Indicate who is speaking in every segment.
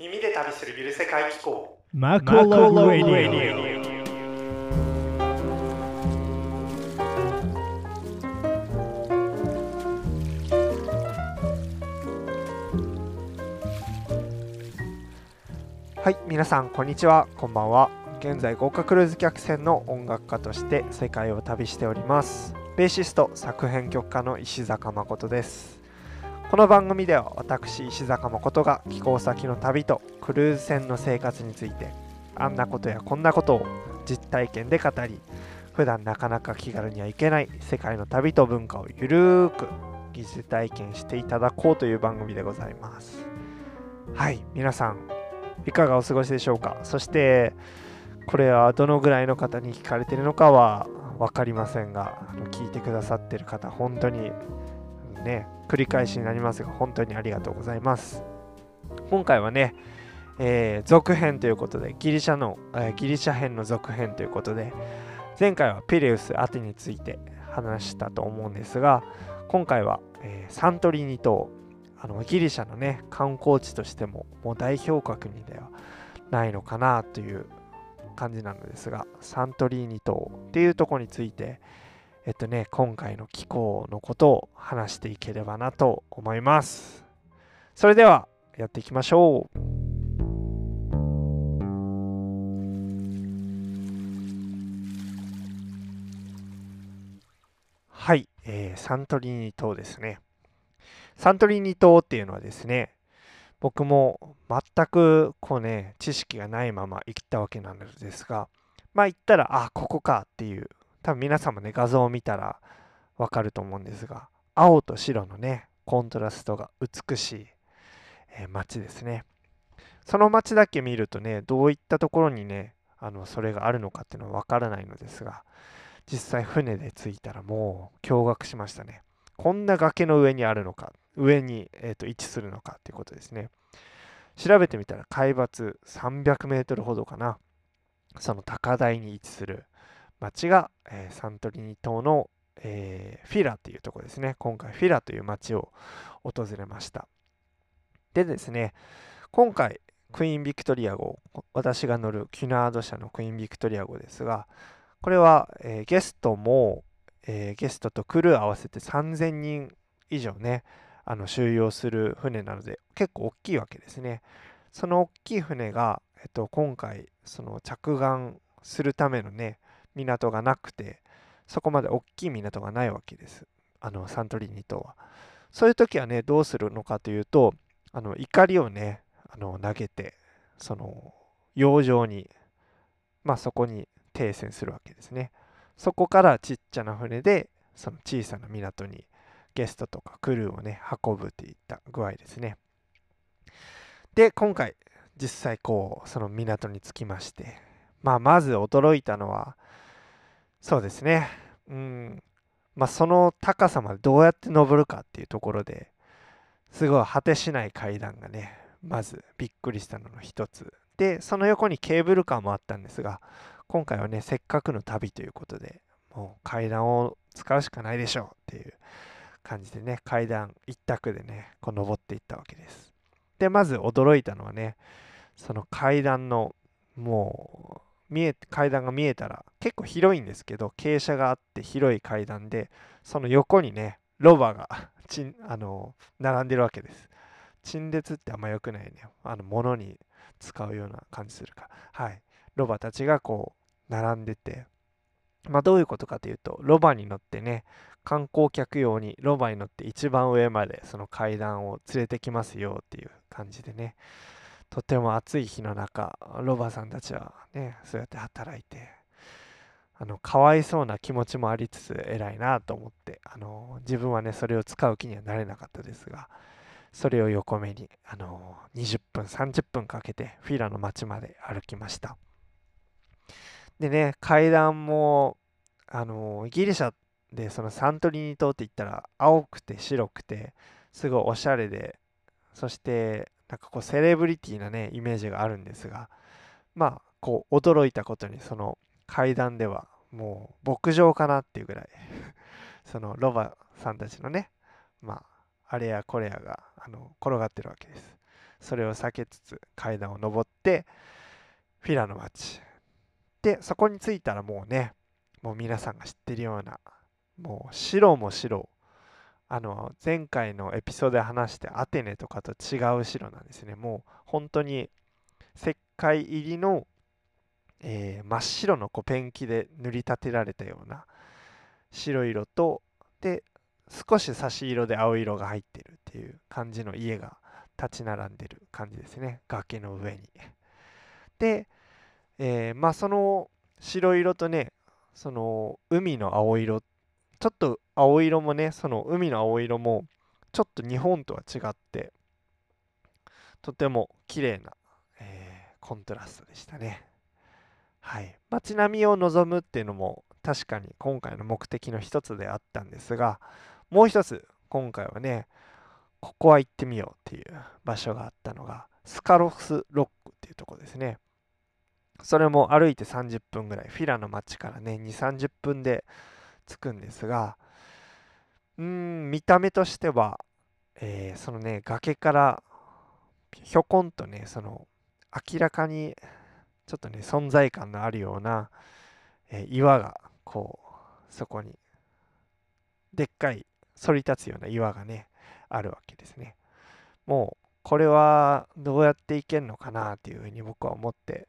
Speaker 1: 耳で旅するゆる世界機構。
Speaker 2: マコロラディ
Speaker 1: はい皆さんこんにちは。こんばんは。現在豪華クルーズ客船の音楽家として世界を旅しております。ベーシスト作編曲家の石坂誠ですこの番組では私石坂誠が寄港先の旅とクルーズ船の生活についてあんなことやこんなことを実体験で語り普段なかなか気軽には行けない世界の旅と文化をゆるーく疑似体験していただこうという番組でございます。はい皆さんいかがお過ごしでしょうか？そしてこれはどのぐらいの方に聞かれているのかは分かりませんが聞いてくださっている方本当にね繰り返しになりますが本当にありがとうございます。今回はね、えー、続編ということでギリシャの、えー、ギリシャ編の続編ということで前回はピレウス・アテについて話したと思うんですが今回は、えー、サントリーニ島あのギリシャのね観光地としてももう代表格にではないのかなという感じなのですがサントリーニ島っていうとこについてえっとね今回の気候のことを話していければなと思います。それではやっていきましょう。はい、えー、サントリーニ島ですね。サントリーニ島っていうのはですね、僕も全くこうね、知識がないまま行ったわけなんですが、まあ行ったら、あ、ここかっていう、多分皆さんもね、画像を見たらわかると思うんですが、青と白のね、コントラストが美しい、えー、街ですね。その街だけ見るとね、どういったところにね、あのそれがあるのかっていうのはわからないのですが、実際船で着いたらもう驚愕しましたね。こんな崖の上にあるのか上に、えーと、位置するのかということですね。調べてみたら海抜300メートルほどかな。その高台に位置する町が、えー、サントリーニ島の、えー、フィラというところですね。今回フィラという町を訪れました。でですね、今回クイーンビクトリア号、私が乗るキュナード社のクイーンビクトリア号ですが、これは、えー、ゲストも、えー、ゲストとクルー合わせて3000人以上ね、あの収容する船なので結構大きいわけですね。その大きい船が、えっと、今回その着岸するためのね港がなくてそこまで大きい港がないわけですあのサントリーニ島は。そういう時はねどうするのかというとあの怒りをねあの投げてその洋上にまあそこに停船するわけですね。そこからちっちゃな船でその小さな港にゲストとかクルーをね、運ぶといった具合ですね。で、今回、実際こう、その港に着きまして、まあ、まず驚いたのは、そうですね、うん、まあ、その高さまでどうやって登るかっていうところですごい果てしない階段がね、まずびっくりしたのの一つ。で、その横にケーブルカーもあったんですが、今回はね、せっかくの旅ということで、もう階段を使うしかないでしょうっていう感じでね、階段一択でね、こう登っていったわけです。で、まず驚いたのはね、その階段の、もう、見え、階段が見えたら、結構広いんですけど、傾斜があって広い階段で、その横にね、ロバが ち、あの、並んでるわけです。陳列ってあんま良くないね。あの、物に使うような感じするか。はい。ロバたちがこう、並んでて、まあどういうことかというと、ロバに乗ってね、観光客用にロバに乗って一番上までその階段を連れてきますよっていう感じでねとても暑い日の中ロバさんたちはねそうやって働いてあのかわいそうな気持ちもありつつ偉いなと思ってあの自分はねそれを使う気にはなれなかったですがそれを横目にあの20分30分かけてフィラの町まで歩きました。でね階段もあのギリシャでそのサントリーニ島って言ったら青くて白くてすごいおしゃれでそしてなんかこうセレブリティなねイメージがあるんですがまあこう驚いたことにその階段ではもう牧場かなっていうぐらい そのロバさんたちのねまああれやこれやがあの転がってるわけです。それを避けつつ階段を登ってフィラの町でそこに着いたらもうねもう皆さんが知ってるようなもう白も白あの前回のエピソードで話してアテネとかと違う白なんですね。もう本当に石灰入りの、えー真っ白のこうペンキで塗り立てられたような白色とで少し差し色で青色が入ってるっていう感じの家が立ち並んでる感じですね。崖の上に。で、えーまあその白色とねその海の青色ちょっと青色もねその海の青色もちょっと日本とは違ってとても綺麗な、えーコントラストでしたね。はい。街並みを望むっていうのも確かに今回の目的の一つであったんですがもう一つ今回はねここは行ってみようっていう場所があったのがスカロフスロックっていうところですね。それも歩いて30分ぐらいフィラの街からね2 3 0分で着くんですがうーん見た目としては、えーそのね崖からひょこんとねその明らかにちょっとね存在感のあるような、えー岩がこうそこにでっかい反り立つような岩がねあるわけですね。もうこれはどうやって行けるのかなっていうふうに僕は思って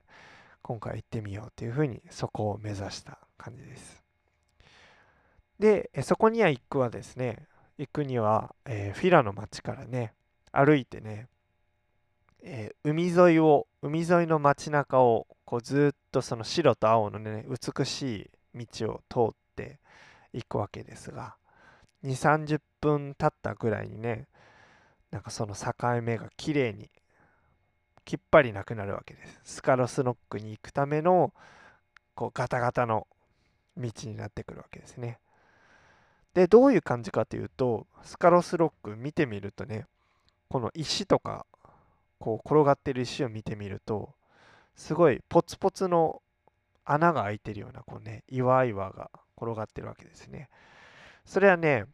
Speaker 1: 今回行ってみようっていうふうにそこを目指した感じです。でそこには行くはですね行くには、えーフィラの町からね歩いてね、えー海沿いを海沿いの街中をこうずっとその白と青のね美しい道を通っていくわけですが2 3 0分経ったぐらいにねなんかその境目が綺麗にきっぱりなくなるわけです。スカロスロックに行くためのこうガタガタの道になってくるわけですね。でどういう感じかというとスカロスロック見てみるとねこの石とかこう転がってる石を見てみるとすごいポツポツの穴が開いてるようなこうね岩々が転がってるわけですね。それはね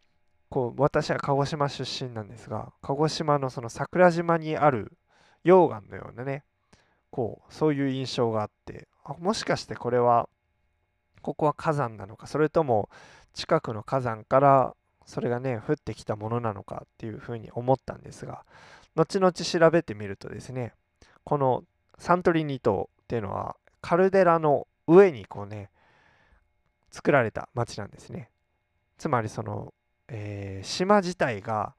Speaker 1: こう私は鹿児島出身なんですが鹿児島のその桜島にある溶岩のようなねこうそういう印象があってあもしかしてこれはここは火山なのかそれとも近くの火山からそれがね降ってきたものなのかっていうふうに思ったんですが後々調べてみるとですねこのサントリーニ島っていうのはカルデラの上にこうね作られた町なんですね。つまりその、えー島自体が、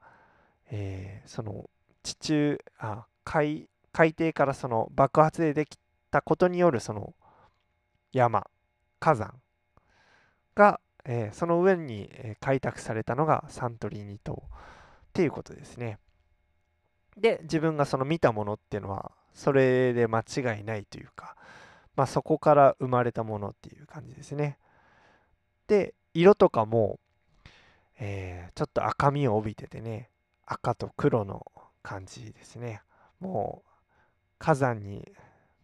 Speaker 1: えーその地中あ海海底からその爆発でできたことによるその山火山が、えーその上に、開拓されたのがサントリーニ島っていうことですね。で自分がその見たものっていうのはそれで間違いないというか、まあ、そこから生まれたものっていう感じですね。で色とかも、えーちょっと赤みを帯びててね赤と黒の感じですね。もう火山に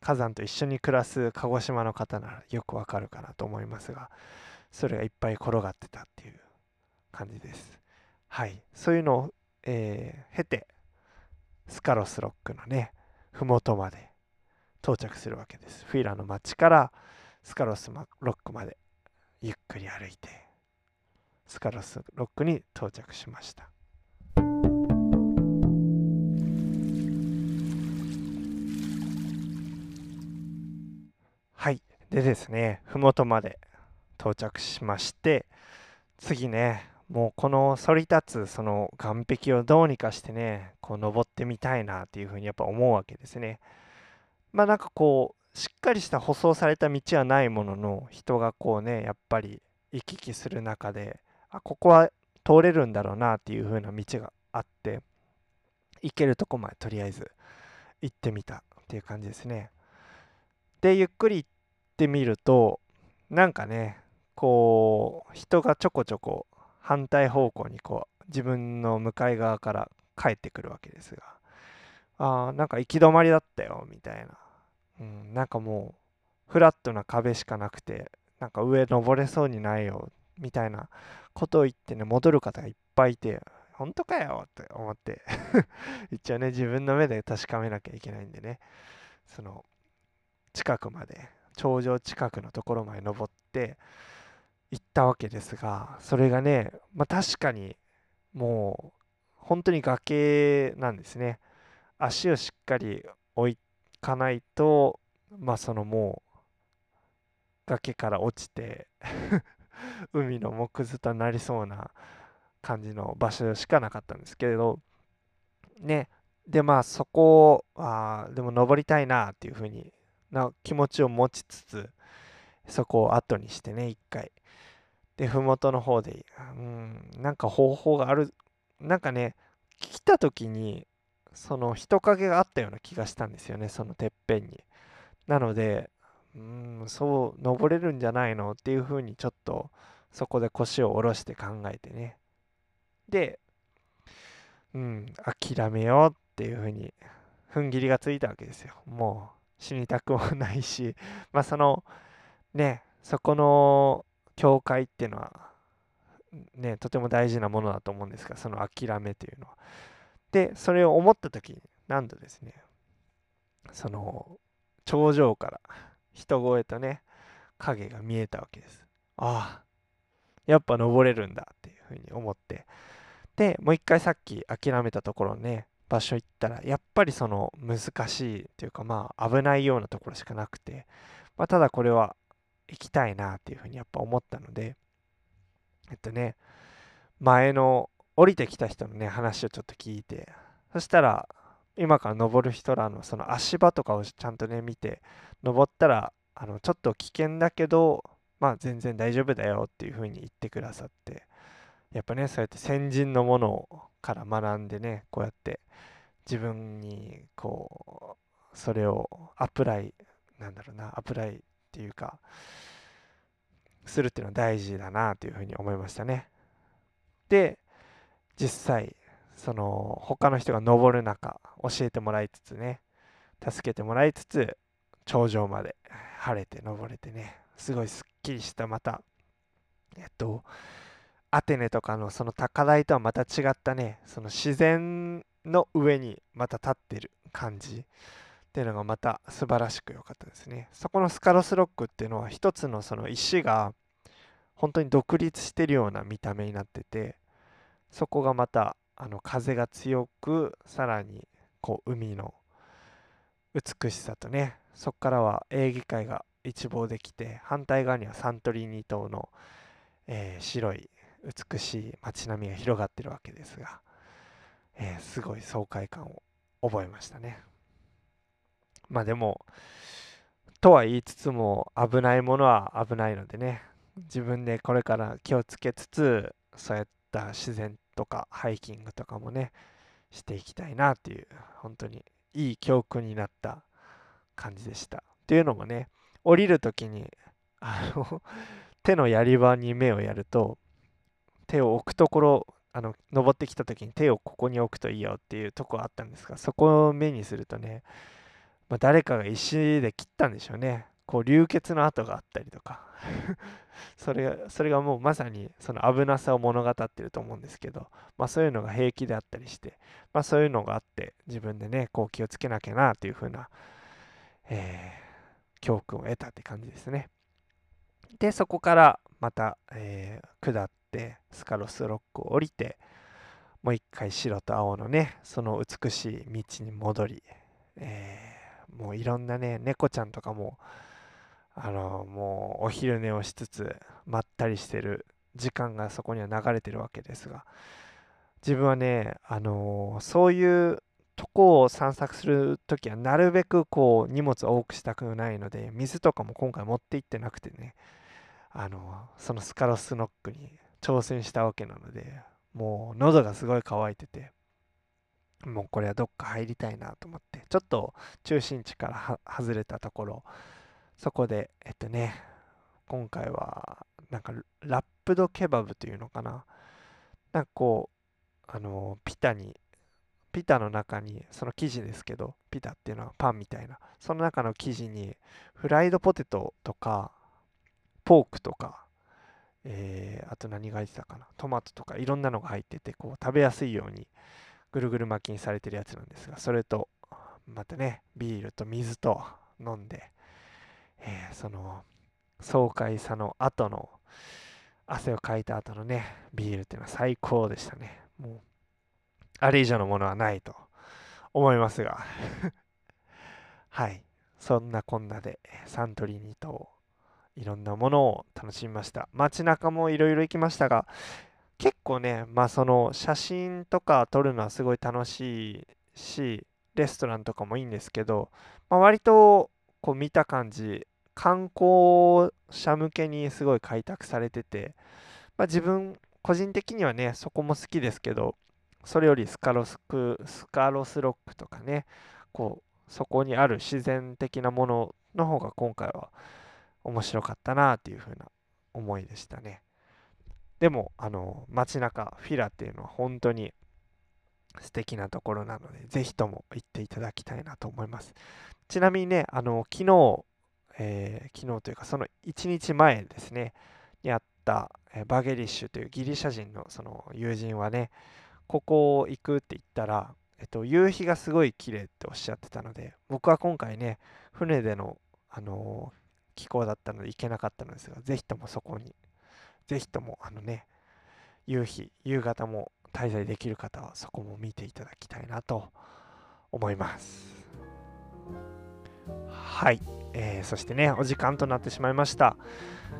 Speaker 1: 火山と一緒に暮らす鹿児島の方ならよくわかるかなと思いますがそれがいっぱい転がってたっていう感じです。はい、そういうのを、えー経てスカロスロックのね麓まで到着するわけです。フィーラの町からスカロスロックまでゆっくり歩いてスカロスロックに到着しました。はい。でですね、麓まで到着しまして、次ね、もうこの反り立つその岸壁をどうにかしてね、こう登ってみたいなっていうふうにやっぱ思うわけですね。まあなんかこう、しっかりした舗装された道はないものの、人がこうね、やっぱり行き来する中で、あ、ここは通れるんだろうなっていう風な道があって、行けるとこまでとりあえず行ってみたっていう感じですね。で、ゆっくり行ってみると、なんかね、こう、人がちょこちょこ反対方向にこう、自分の向かい側から帰ってくるわけですが、あーなんか行き止まりだったよ、みたいな。うん、なんかもう、フラットな壁しかなくて、なんか上登れそうにないよ、みたいなことを言ってね、戻る方がいっぱいいて、本当かよって思って 一応ね自分の目で確かめなきゃいけないんでねその近くまで頂上近くのところまで登って行ったわけですがそれがねまあ確かにもう本当に崖なんですね。足をしっかり置かないとまあそのもう崖から落ちて 海の木図となりそうな感じの場所しかなかったんですけれどね。でまあそこをあでも登りたいなっていう風にな気持ちを持ちつつそこを後にしてね一回で麓の方でうんなんか方法があるなんかね来た時にその人影があったような気がしたんですよねそのてっぺんに。なのでうんそう登れるんじゃないのっていう風にちょっとそこで腰を下ろして考えてね。でうん諦めようっていう風に踏ん切りがついたわけですよ。もう死にたくもないし。まあそのねそこの教会っていうのはねとても大事なものだと思うんですがその諦めというのは。でそれを思った時になんとですねその頂上から人声とね影が見えたわけです。ああやっぱ登れるんだっていうふうに思って。でもう一回さっき諦めたところね場所行ったらやっぱりその難しいというかまあ危ないようなところしかなくて、まあ、ただこれは行きたいなっていうふうにやっぱ思ったのでえっとね前の降りてきた人のね話をちょっと聞いてそしたら今から登る人らのその足場とかをちゃんとね見て登ったらあのちょっと危険だけどまあ全然大丈夫だよっていう風に言ってくださってやっぱねそうやって先人のものから学んでねこうやって自分にこうそれをアプライなんだろうなアプライっていうかするっていうのは大事だなというふうに思いましたね。で実際その他の人が登る中教えてもらいつつね助けてもらいつつ頂上まで晴れて登れてねすごいすっきりしたまたえっとアテネとかのその高台とはまた違ったねその自然の上にまた立ってる感じ。っていうのがまた素晴らしく良かったですね。そこのスカロスロックっていうのは一つのその石が本当に独立してるような見た目になっててそこがまたあの風が強くさらにこう海の美しさとねそこからはエーゲ海が一望できて反対側にはサントリーニ島の、えー、白い美しい街並みが広がってるわけですが、えー、すごい爽快感を覚えましたね。まあでもとは言いつつも危ないものは危ないのでね自分でこれから気をつけつつそうやった自然とかハイキングとかもねしていきたいなっていう本当にいい教訓になった感じでした。っていうのもね降りる時にあの手のやり場に目をやると手を置くところあの登ってきた時に手をここに置くといいよっていうとこあったんですがそこを目にするとね、まあ、誰かが石で切ったんでしょうね。こう流血の跡があったりとか。それがそれがもうまさにその危なさを物語ってると思うんですけど、まあ、そういうのが平気であったりして、まあ、そういうのがあって自分でねこう気をつけなきゃなっていう風な、えー、教訓を得たって感じですね。でそこからまた、えー、下ってスカロスロックを降りてもう一回白と青のねその美しい道に戻り、えー、もういろんなね猫ちゃんとかもあのもうお昼寝をしつつまったりしてる時間がそこには流れてるわけですが自分はねあのそういうとこを散策する時はなるべくこう荷物を多くしたくないので水とかも今回持って行ってなくてねあのそのスカロスノックに挑戦したわけなのでもう喉がすごい乾いててもうこれはどっか入りたいなと思ってちょっと中心地から外れたところそこで、えっとね、今回は、なんか、ラップドケバブというのかな。なんかこう、あの、ピタに、ピタの中に、その生地ですけど、ピタっていうのはパンみたいな、その中の生地に、フライドポテトとか、ポークとかえーあと何が入ってたかなトマトとかいろんなのが入っててこう食べやすいようにぐるぐる巻きにされてるやつなんですがそれとまたねビールと水と飲んで、えーその爽快さの後の汗をかいた後のねビールっていうのは最高でしたね。もうあれ以上のものはないと思いますが。はい。そんなこんなでサントリーニ島いろんなものを楽しみました。街中もいろいろ行きましたが結構ねまあその写真とか撮るのはすごい楽しいしレストランとかもいいんですけど、まあ、割とこう見た感じ観光者向けにすごい開拓されてて、まあ、自分個人的にはねそこも好きですけどそれよりスカロスクスカロスロックとかねこうそこにある自然的なものの方が今回は面白かったなっていう風な思いでしたね。でもあの街中フィラっていうのは本当に素敵なところなのでぜひとも行っていただきたいなと思います。ちなみにねあの昨日、えー昨日というかその1日前ですねにあった、えバゲリッシュというギリシャ人のその友人はねここ行くって言ったら、えっと、夕日がすごい綺麗っておっしゃってたので僕は今回ね船での、あのー気候だったので行けなかったのですがぜひともそこにぜひともあのね夕日夕方も滞在できる方はそこも見ていただきたいなと思います。はい、えーそしてねお時間となってしまいました。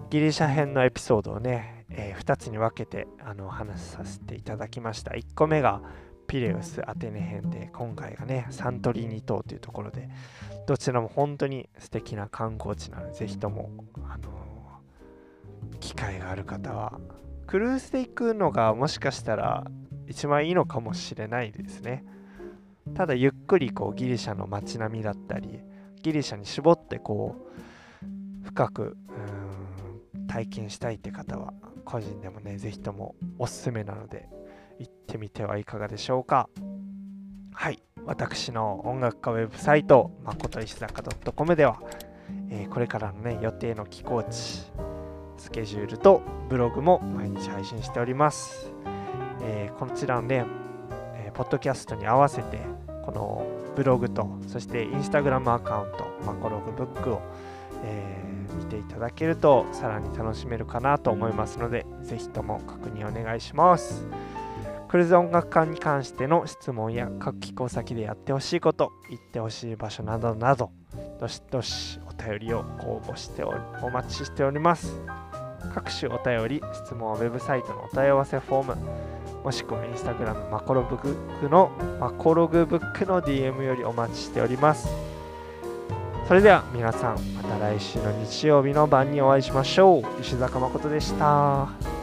Speaker 1: ギリシャ編のエピソードをね、え2つに分けてあの話させていただきました。1個目がピレウスアテネ編で今回がねサントリーニ島というところでどちらも本当に素敵な観光地なのでぜひともあの機会がある方はクルーズで行くのがもしかしたら一番いいのかもしれないですね。ただゆっくりこうギリシャの街並みだったりギリシャに絞ってこう深くうーん体験したいって方は個人でもねぜひともおすすめなので行ってみてはいかがでしょうか。はい。私の音楽家ウェブサイト誠石坂 .com では、えーこれからのね予定の寄港地スケジュールとブログも毎日配信しております、えーこちらのね、えーポッドキャストに合わせてこのブログとそしてインスタグラムアカウントマコログブックを、えー見ていただけるとさらに楽しめるかなと思いますのでぜひとも確認お願いします。クルーズ音楽館に関しての質問や各寄港先でやってほしいこと行ってほしい場所などなどどしどしお便りを応募しておお待ちしております。各種お便り質問はウェブサイトのお問い合わせフォームもしくはインスタグラムマコロブックのマコログブックの DM よりお待ちしております。それでは皆さんまた来週の日曜日の晩にお会いしましょう。石坂誠でした。